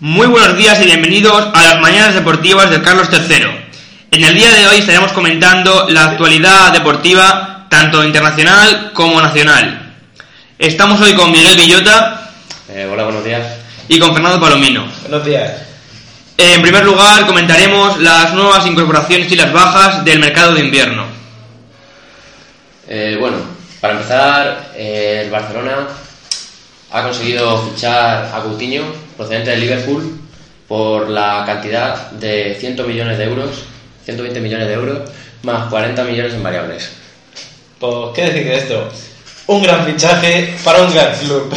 Muy buenos días y bienvenidos a las Mañanas Deportivas de Carlos III. En el día de hoy estaremos comentando la actualidad deportiva tanto internacional como nacional. Estamos hoy con Miguel Villota Eh, hola, buenos días. y con Fernando Palomino. Buenos días. En primer lugar comentaremos las nuevas incorporaciones y las bajas del mercado de invierno. Eh, bueno, para empezar, eh, el Barcelona ha conseguido fichar a Coutinho, procedente del Liverpool, por la cantidad de 100 millones de euros, 120 millones de euros, más 40 millones en variables. Pues, ¿qué decir de esto? Un gran fichaje para un gran club.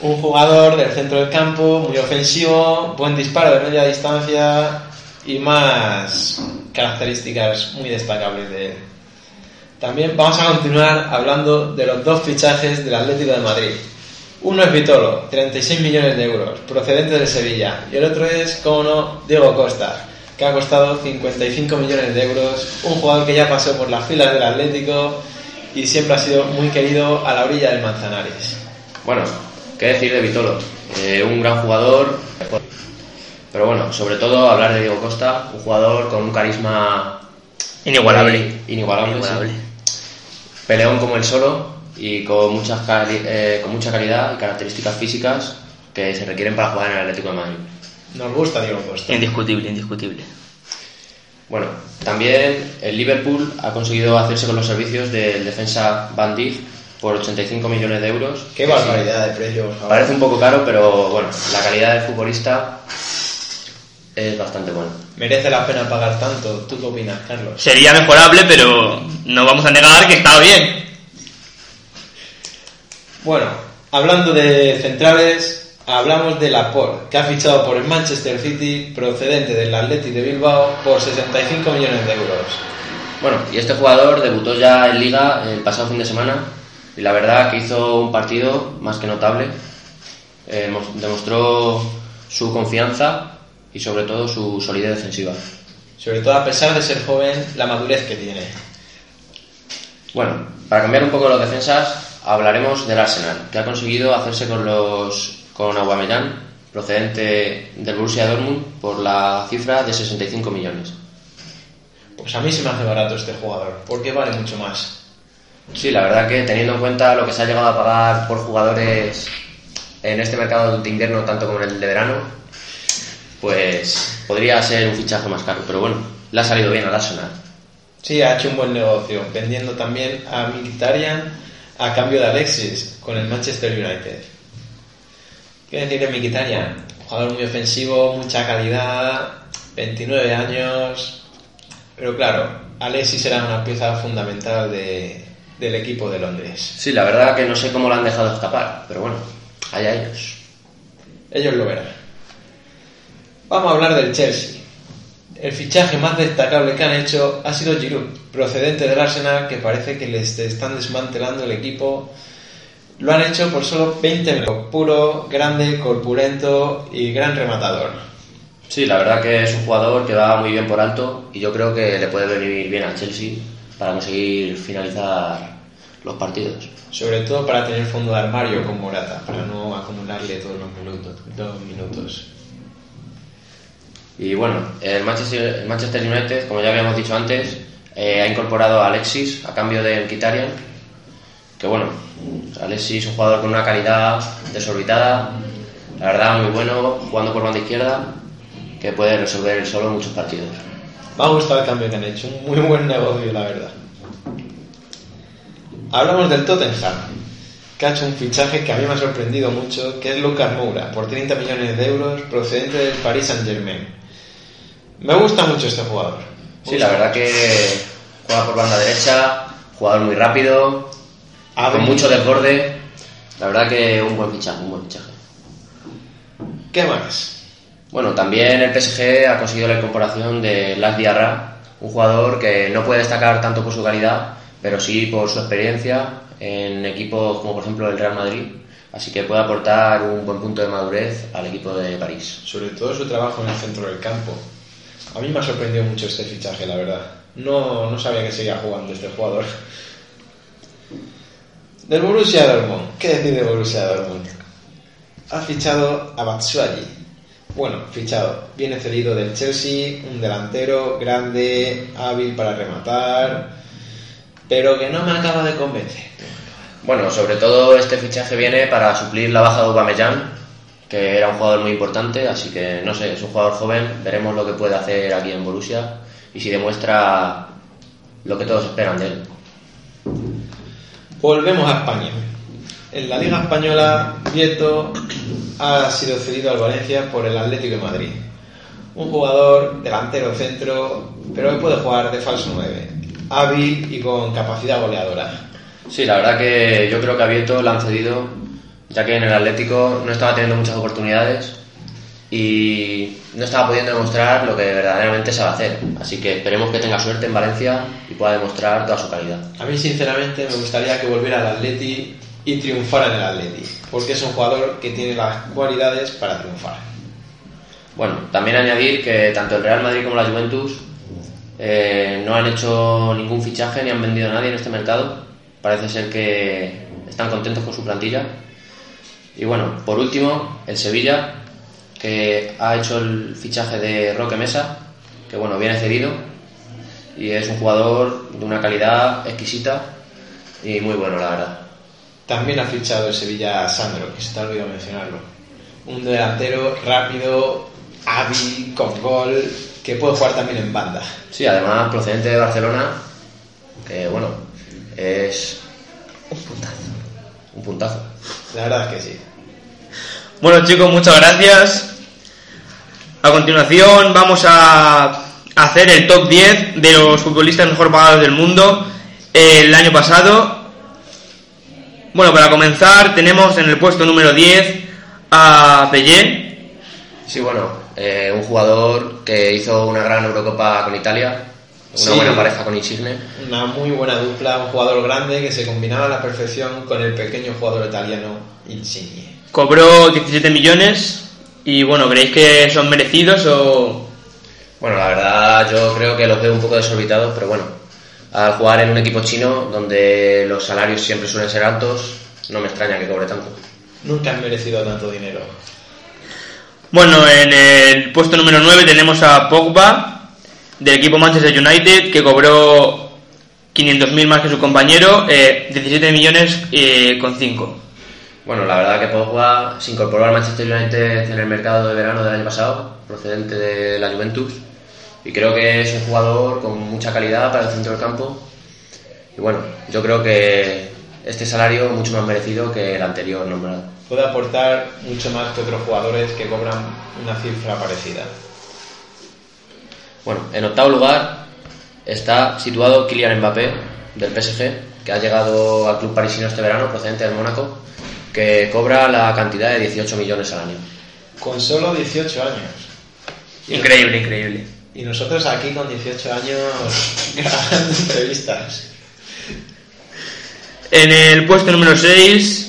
un jugador del centro del campo, muy ofensivo, buen disparo de media distancia y más características muy destacables de él. También vamos a continuar hablando de los dos fichajes del Atlético de Madrid. Uno es Vitolo, 36 millones de euros, procedente de Sevilla. Y el otro es, como no, Diego Costa, que ha costado 55 millones de euros. Un jugador que ya pasó por las filas del Atlético y siempre ha sido muy querido a la orilla del Manzanares. Bueno, ¿qué decir de Vitolo? Eh, un gran jugador, pero bueno, sobre todo hablar de Diego Costa, un jugador con un carisma Inigualable. inigualable, Inigualable. sí. Peleón como el solo y con, muchas cali- eh, con mucha calidad y características físicas que se requieren para jugar en el Atlético de Madrid. Nos gusta Diego Costa. Indiscutible, indiscutible. Bueno, también el Liverpool ha conseguido hacerse con los servicios del defensa Van Dijk por 85 millones de euros. Qué barbaridad de precio, por favor. Parece un poco caro, pero bueno, la calidad del futbolista es bastante buena. Merece la pena pagar tanto. ¿Tú qué opinas, Carlos? Sería mejorable, pero no vamos a negar que está bien. Bueno, hablando de centrales, hablamos de Laporte, que ha fichado por el Manchester City, procedente del Athletic de Bilbao, por 65 millones de euros. Bueno, y este jugador debutó ya en Liga el pasado fin de semana y la verdad que hizo un partido más que notable. Eh, mos- demostró su confianza y sobre todo su solidez defensiva. Sobre todo a pesar de ser joven, la madurez que tiene. Bueno, para cambiar un poco los defensas, hablaremos del Arsenal, que ha conseguido hacerse con los con Aubameyang, procedente del Borussia Dortmund, por la cifra de 65 millones. Pues a mí se me hace barato este jugador, porque vale mucho más. Sí, la verdad que teniendo en cuenta lo que se ha llegado a pagar por jugadores en este mercado de invierno tanto como en el de verano, pues podría ser un fichaje más caro, pero bueno, le ha salido bien al Arsenal. Sí, ha hecho un buen negocio, vendiendo también a Mkhitaryan a cambio de Alexis con el Manchester United. ¿Qué decir de Mkhitaryan? Jugador muy ofensivo, mucha calidad, 29 años, pero claro, Alexis era una pieza fundamental de- del equipo de Londres. Sí, la verdad que no sé cómo lo han dejado escapar, pero bueno, allá ellos. Ellos lo verán. Vamos a hablar del Chelsea. El fichaje más destacable que han hecho ha sido Giroud, procedente del Arsenal, que parece que les están desmantelando el equipo. Lo han hecho por solo 20 minutos. Puro, grande, corpulento y gran rematador. Sí, la verdad que es un jugador que va muy bien por alto y yo creo que le puede venir bien al Chelsea para conseguir finalizar los partidos. Sobre todo para tener fondo de armario con Morata, para no acumularle todos los minutos. Los minutos. Y bueno, el Manchester, el Manchester United, como ya habíamos dicho antes, eh, ha incorporado a Alexis a cambio de Mkhitaryan, que bueno, Alexis es un jugador con una calidad desorbitada, la verdad muy bueno, jugando por banda izquierda, que puede resolver solo muchos partidos. Me ha gustado el cambio que han hecho, un muy buen negocio, la verdad. Hablamos del Tottenham, que ha hecho un fichaje que a mí me ha sorprendido mucho, que es Lucas Moura, por 30 millones de euros, procedente del Paris Saint Germain. Me gusta mucho este jugador. Sí, la verdad que juega por banda derecha, jugador muy rápido, Abre con mucho mucho. desborde, la verdad que un buen fichaje, un buen fichaje. ¿Qué más? Bueno, también el PSG ha conseguido la incorporación de Las Diarra, un jugador que no puede destacar tanto por su calidad, pero sí por su experiencia en equipos como por ejemplo el Real Madrid, así que puede aportar un buen punto de madurez al equipo de París. Sobre todo su trabajo en el centro del campo. A mí me ha sorprendido mucho este fichaje, la verdad. No, no sabía que seguía jugando este jugador. Del Borussia Dortmund. ¿Qué decir de Borussia Dortmund? Ha fichado a Batshuayi, Bueno, fichado. Viene cedido del Chelsea, un delantero grande, hábil para rematar, pero que no me acaba de convencer. Bueno, sobre todo este fichaje viene para suplir la baja de Aubameyang, que era un jugador muy importante, así que no sé, es un jugador joven, veremos lo que puede hacer aquí en Borussia y si demuestra lo que todos esperan de él. Volvemos a España. En la Liga Española, Vieto ha sido cedido al Valencia por el Atlético de Madrid. Un jugador delantero centro, pero que puede jugar de falso 9, hábil y con capacidad goleadora. Sí, la verdad que yo creo que a Vieto le han cedido, ya que en el Atlético no estaba teniendo muchas oportunidades y no estaba pudiendo demostrar lo que verdaderamente sabe hacer. Así que esperemos que tenga suerte en Valencia y pueda demostrar toda su calidad. A mí, sinceramente, me gustaría que volviera al Atleti y triunfara en el Atleti, porque es un jugador que tiene las cualidades para triunfar. Bueno, también añadir que tanto el Real Madrid como la Juventus eh, no han hecho ningún fichaje ni han vendido a nadie en este mercado. Parece ser que están contentos con su plantilla. Y bueno, por último, el Sevilla, que ha hecho el fichaje de Roque Mesa, que bueno, viene cedido y es un jugador de una calidad exquisita y muy bueno, la verdad. También ha fichado el Sevilla a Sandro, que se te ha olvidado mencionarlo. Un delantero rápido, hábil, con gol, que puede jugar también en banda. Sí, además procedente de Barcelona, que bueno, es Un puntazo. Un puntazo. La verdad es que sí. Bueno chicos, muchas gracias. A continuación vamos a hacer el top 10 de los futbolistas mejor pagados del mundo el año pasado. Bueno, para comenzar tenemos en el puesto número 10 a Pellé. Sí, bueno, eh, un jugador que hizo una gran Eurocopa con Italia, una Sí. buena pareja con Insigne. Una muy buena dupla, un jugador grande que se combinaba a la perfección con el pequeño jugador italiano Insigne. Cobró 17 millones y bueno, ¿creéis que son merecidos o...? Bueno, la verdad yo creo que los veo un poco desorbitados, pero bueno, al jugar en un equipo chino donde los salarios siempre suelen ser altos, no me extraña que cobre tanto. Nunca han merecido tanto dinero. Bueno, en el puesto número 9 tenemos a Pogba del equipo Manchester United que cobró 500.000 más que su compañero, eh, 17 millones eh, con 5. Bueno, la verdad que Pogba se incorporó al Manchester United en el mercado de verano del año pasado, procedente de la Juventus, y creo que es un jugador con mucha calidad para el centro del campo. Y bueno, yo creo que este salario es mucho más merecido que el anterior nombrado. Puede aportar mucho más que otros jugadores que cobran una cifra parecida. Bueno, en octavo lugar está situado Kylian Mbappé del PSG, que ha llegado al club parisino este verano, procedente del Mónaco, que cobra la cantidad de 18 millones al año. Con solo 18 años. Increíble, increíble. Y nosotros aquí con 18 años grabando entrevistas. En el puesto número 6...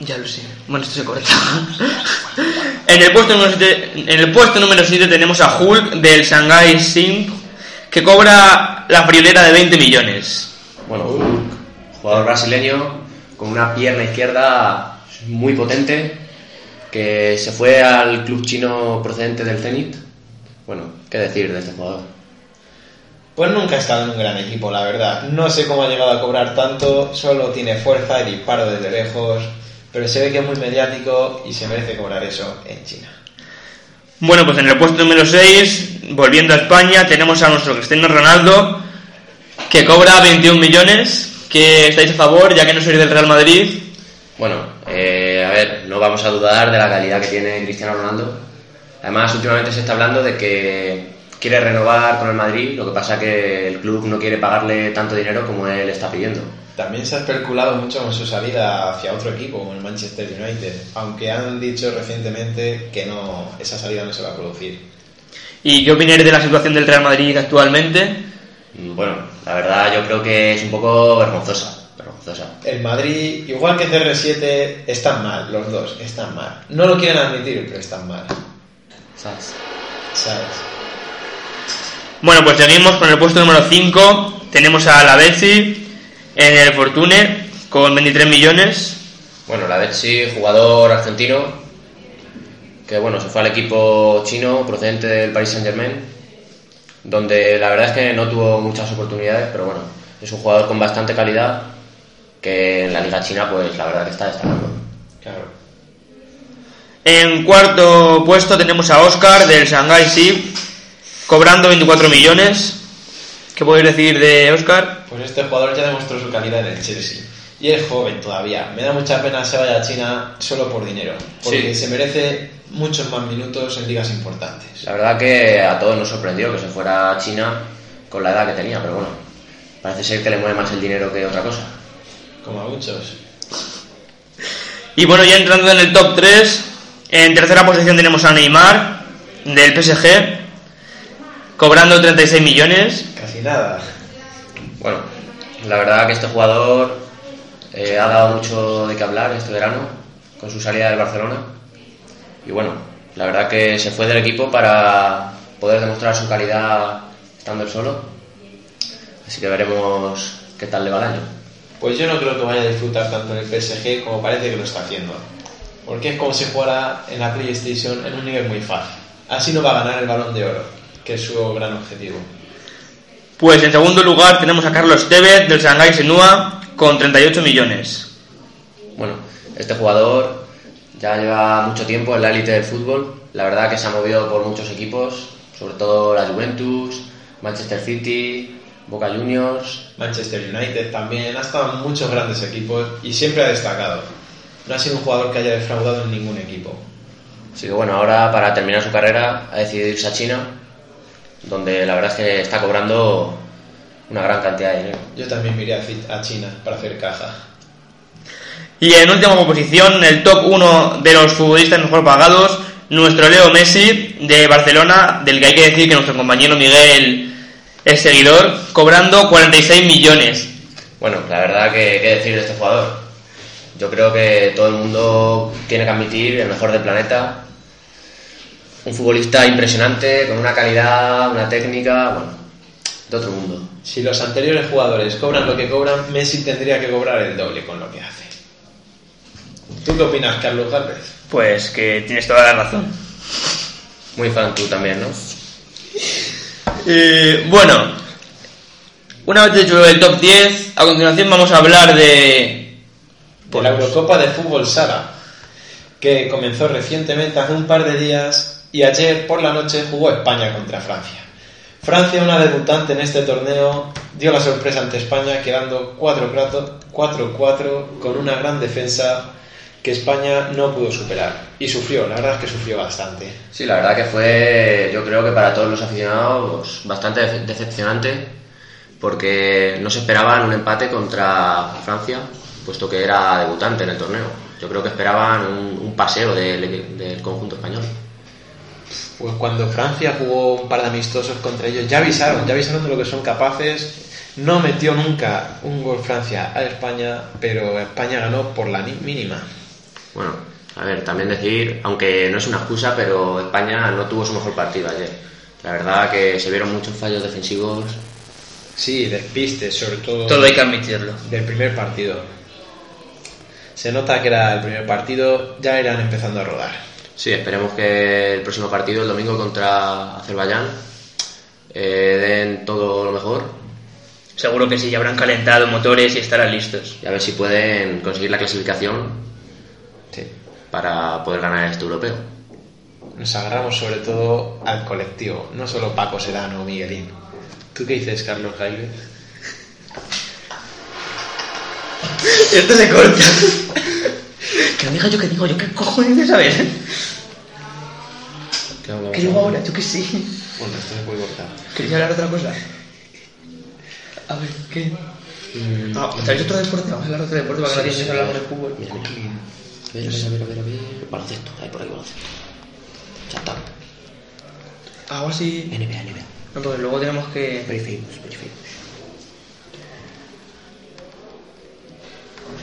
Ya lo sé. Bueno, esto se corta. en, el puesto número 7, en el puesto número 7 tenemos a Hulk del Shanghai Sing que cobra la friolera de 20 millones. Bueno, Hulk, jugador brasileño con una pierna izquierda muy potente, que se fue al club chino procedente del Zenit. Bueno, ¿qué decir de este jugador? Pues nunca ha estado en un gran equipo, la verdad. No sé cómo ha llegado a cobrar tanto, solo tiene fuerza y disparo desde lejos, pero se ve que es muy mediático y se merece cobrar eso en China. Bueno, pues en el puesto número 6, volviendo a España, tenemos a nuestro Cristiano Ronaldo, que cobra 21 millones. que estáis a favor, ya que no sois del Real Madrid? Bueno, eh, a ver, no vamos a dudar de la calidad que tiene Cristiano Ronaldo. Además, últimamente se está hablando de que quiere renovar con el Madrid, lo que pasa que el club no quiere pagarle tanto dinero como él está pidiendo. También se ha especulado mucho con su salida hacia otro equipo, como el Manchester United, aunque han dicho recientemente que no, esa salida no se va a producir. ¿Y qué opináis de la situación del Real Madrid actualmente? Mm, Bueno, la verdad yo creo que es un poco vergonzosa. vergonzosa. El Madrid, igual que CR7, están mal, los dos, están mal. No lo quieren admitir, pero están mal, ¿Sabes? ¿sabes? Bueno, pues seguimos con el puesto número 5. Tenemos a la Betsy en el Fortune con 23 millones. Bueno, la Betsy, jugador argentino, que bueno, se fue al equipo chino procedente del Paris Saint Germain, donde la verdad es que no tuvo muchas oportunidades, pero bueno, es un jugador con bastante calidad que en la liga china pues la verdad que está destacando. Claro. En cuarto puesto tenemos a Oscar del Shanghai Sea, cobrando 24 millones. ¿Qué podéis decir de Oscar? Pues este jugador ya demostró su calidad en el Chelsea. Y es joven todavía. Me da mucha pena que se vaya a China solo por dinero. Porque Sí. se merece muchos más minutos en ligas importantes. La verdad que a todos nos sorprendió que se fuera a China con la edad que tenía, pero bueno, parece ser que le mueve más el dinero que otra cosa. Como a muchos. Y bueno, ya entrando en el top 3, en tercera posición tenemos a Neymar del PSG, cobrando 36 millones. Casi nada. Bueno, la verdad que este jugador eh, ha dado mucho de qué hablar este verano con su salida del Barcelona. Y bueno, la verdad que se fue del equipo para poder demostrar su calidad estando él solo. Así que veremos qué tal le va el año. Pues yo no creo que vaya a disfrutar tanto en el PSG como parece que lo está haciendo. Porque es como si jugara en la PlayStation en un nivel muy fácil. Así no va a ganar el balón de oro, que es su gran objetivo. Pues en segundo lugar tenemos a Carlos Tevez del Shanghai Senua con 38 millones. Bueno, este jugador ya lleva mucho tiempo en la élite del fútbol. La verdad que se ha movido por muchos equipos, sobre todo la Juventus, Manchester City, Boca Juniors. Manchester United también ha estado en muchos grandes equipos y siempre ha destacado. No ha sido un jugador que haya defraudado en ningún equipo. Así que bueno, ahora para terminar su carrera ha decidido irse a China, donde la verdad es que está cobrando una gran cantidad de dinero. Yo también me iría a Ci- a China para hacer caja. Y en última posición, el top 1 de los futbolistas mejor pagados, nuestro Leo Messi de Barcelona, del que hay que decir que nuestro compañero Miguel es seguidor, cobrando 46 millones. Bueno, la verdad que qué decir de este jugador. Yo creo que todo el mundo tiene que admitir el mejor del planeta. Un futbolista impresionante, con una calidad, una técnica, bueno, de otro mundo. Si los anteriores jugadores cobran lo que cobran, Messi tendría que cobrar el doble con lo que hace. ¿Tú qué opinas, Carlos Gálvez? Pues que tienes toda la razón. Muy fan tú también, ¿no? Eh, bueno, una vez hecho el top 10, a continuación vamos a hablar de... Por la Eurocopa de Fútbol Sala, que comenzó recientemente hace un par de días y ayer por la noche jugó España contra Francia. Francia, una debutante en este torneo, dio la sorpresa ante España quedando 4-4 con una gran defensa que España no pudo superar. Y sufrió, la verdad es que sufrió bastante. Sí, la verdad que fue, yo creo que para todos los aficionados, bastante dece- decepcionante, porque no se esperaban un empate contra Francia, puesto que era debutante en el torneo. Yo creo que esperaban un, paseo del conjunto español. Pues cuando Francia jugó un par de amistosos contra ellos, ya avisaron, ya avisaron de lo que son capaces. No metió nunca un gol Francia a España, pero España ganó por la ni- mínima. Bueno, a ver, también decir, aunque no es una excusa, pero España no tuvo su mejor partido ayer. La verdad que se vieron muchos fallos defensivos. Sí, despistes, sobre todo, Todo hay que admitirlo. del primer partido. Se nota que era el primer partido, ya irán empezando a rodar. Sí, esperemos que el próximo partido, el domingo contra Azerbaiyán, eh, den todo lo mejor Seguro que sí, ya habrán calentado motores y estarán listos. y a ver si pueden conseguir la clasificación Sí. para poder ganar este europeo. Nos agarramos sobre todo al colectivo, no solo Paco Serano o Miguelín. ¿Tú qué dices, Carlos Jaime? Esto se corta. que lo diga yo, que digo yo, ¿qué cojones de saber? ¿Qué hablamos Que digo ahora? ahora, yo que sí. Bueno, esto se puede cortar. ¿Queréis hablar de otra cosa? A ver, ¿qué? Mm, Ah, ¿Traéis otro deporte? Vamos a hablar de otro deporte para que nadie se hablamos de fútbol. Mira, mira. A ver, a ver, a ver, a ver, a ver. Baloncesto, hay por ahí baloncesto. Ya está. Algo así. NBA, NBA. No, porque luego tenemos que. Very famous, very famous.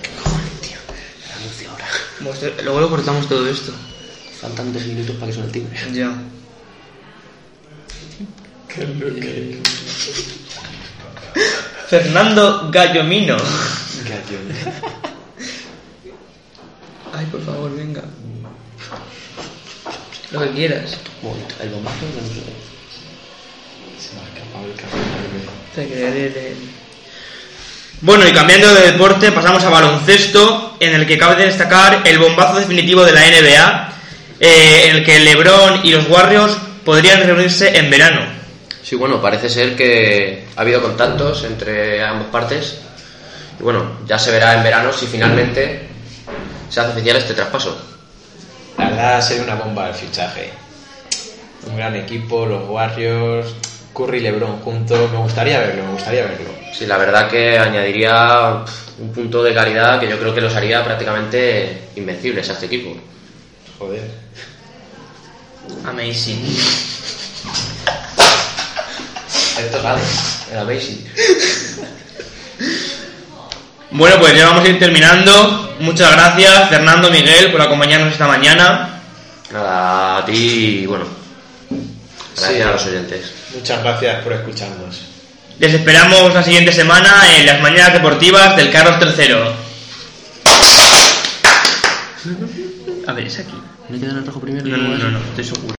¿Qué cojones, tío? El anuncio ahora. Luego lo cortamos todo esto. Faltan dos minutos para que suene el timbre. Ya. Fernando Gallomino. Ay, por favor, venga. Lo que quieras. El bombazo no sé. Se me ha escapado el camino. Te creeré de- Bueno, y cambiando de deporte, pasamos a baloncesto, en el que cabe destacar el bombazo definitivo de la NBA, eh, en el que LeBron y los Warriors podrían reunirse en verano. Sí, bueno, parece ser que ha habido contactos entre ambas partes. Y bueno, ya se verá en verano si finalmente se hace oficial este traspaso. La verdad sería una bomba el fichaje. Un gran equipo, los Warriors, Curry y LeBron juntos. Me gustaría verlo, me gustaría verlo. Sí, la verdad que añadiría un punto de calidad que yo creo que los haría prácticamente invencibles a este equipo. Joder. Amazing. Esto sale, el Amazing. Bueno, pues ya vamos a ir terminando. Muchas gracias, Fernando, Miguel, por acompañarnos esta mañana. Nada, a ti y bueno, gracias Sí. a los oyentes. Muchas gracias por escucharnos. Les esperamos la siguiente semana en las mañanas deportivas del Carlos III. A ver, es aquí. ¿No queda en el rojo primero? No, no, no, no, estoy seguro.